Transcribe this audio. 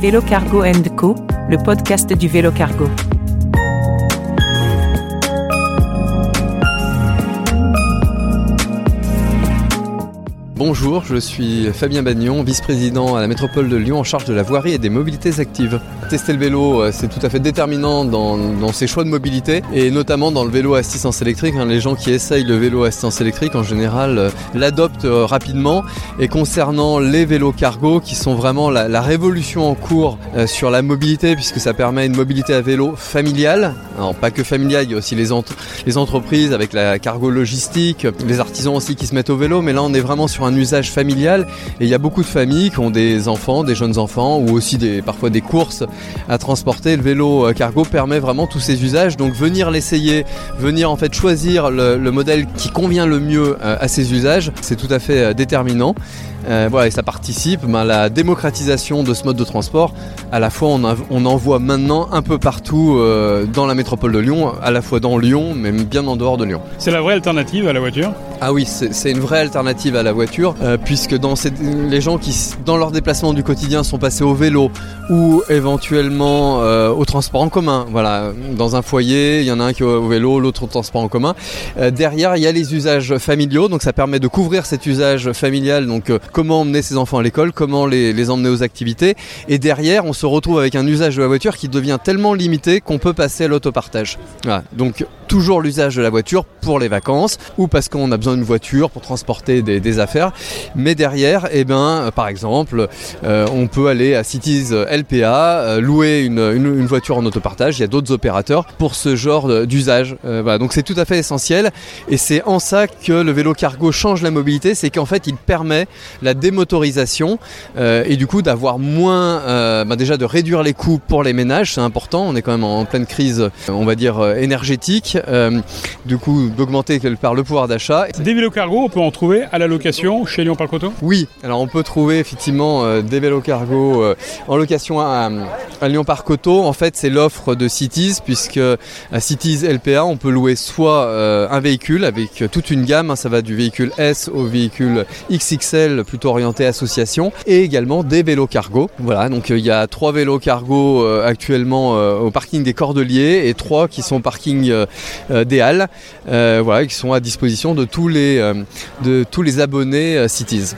Vélo Cargo Co, le podcast du vélo cargo. Bonjour, je suis Fabien Bagnon, vice-président à la métropole de Lyon en charge de la voirie et des mobilités actives. Tester le vélo, euh, c'est tout à fait déterminant dans, ses choix de mobilité et notamment dans le vélo à assistance électrique. Hein. Les gens qui essayent le vélo à assistance électrique en général euh, l'adoptent euh, rapidement. Et concernant les vélos cargo qui sont vraiment la, révolution en cours sur la mobilité puisque ça permet une mobilité à vélo familiale. Alors pas que familiale, il y a aussi les, les entreprises avec la cargo logistique, les artisans aussi qui se mettent au vélo, mais là on est vraiment sur un usage familial et il y a beaucoup de familles qui ont des enfants, des jeunes enfants ou aussi des, parfois des courses à transporter. Le vélo euh, cargo permet vraiment tous ces usages. Donc venir l'essayer, venir en fait choisir le, modèle qui convient le mieux euh, à ces usages, c'est tout à fait euh, voilà, et ça participe ben, à la démocratisation de ce mode de transport. À la fois, on, on en voit maintenant un peu partout dans la métropole de Lyon, à la fois dans Lyon, mais bien en dehors de Lyon. C'est la vraie alternative à la voiture? Ah oui, c'est une vraie alternative à la voiture, euh, puisque dans les gens qui, dans leur déplacement du quotidien, sont passés au vélo ou éventuellement euh, au transport en commun. Voilà, dans un foyer, il y en a un qui est au vélo, l'autre au transport en commun. Euh, derrière, il y a les usages familiaux, donc ça permet de couvrir cet usage familial. Donc, comment emmener ses enfants à l'école, comment les, emmener aux activités. Et derrière, on se retrouve avec un usage de la voiture qui devient tellement limité qu'on peut passer à l'autopartage. Donc toujours l'usage de la voiture pour les vacances ou parce qu'on a besoin d'une voiture pour transporter des, affaires. Mais derrière, eh ben, euh, par exemple, euh, on peut aller à Cities LPA, euh, louer une, voiture en autopartage. Il y a d'autres opérateurs pour ce genre d'usage. donc c'est tout à fait essentiel et c'est en ça que le vélo cargo change la mobilité, c'est qu'en fait il permet la démotorisation et du coup d'avoir moins, bah, déjà de réduire les coûts pour les ménages, c'est important. On est quand même en pleine crise, on va dire énergétique euh, du coup d'augmenter par le pouvoir d'achat. Des vélos cargo, on peut en trouver à la location chez Lyon Parc Auto? Oui, alors on peut trouver effectivement euh, des vélos cargo euh, en location à, Lyon Parc Auto. En fait, c'est l'offre de Cities, puisque à Cities LPA, on peut louer soit un véhicule avec toute une gamme, hein, ça va du véhicule S au véhicule XXL, plutôt orienté association, et également des vélos cargo. Voilà, donc il y a trois vélos cargo actuellement au parking des Cordeliers et trois qui sont au parking des halles euh, qui sont à disposition de tous les, euh, de tous les abonnés Cities.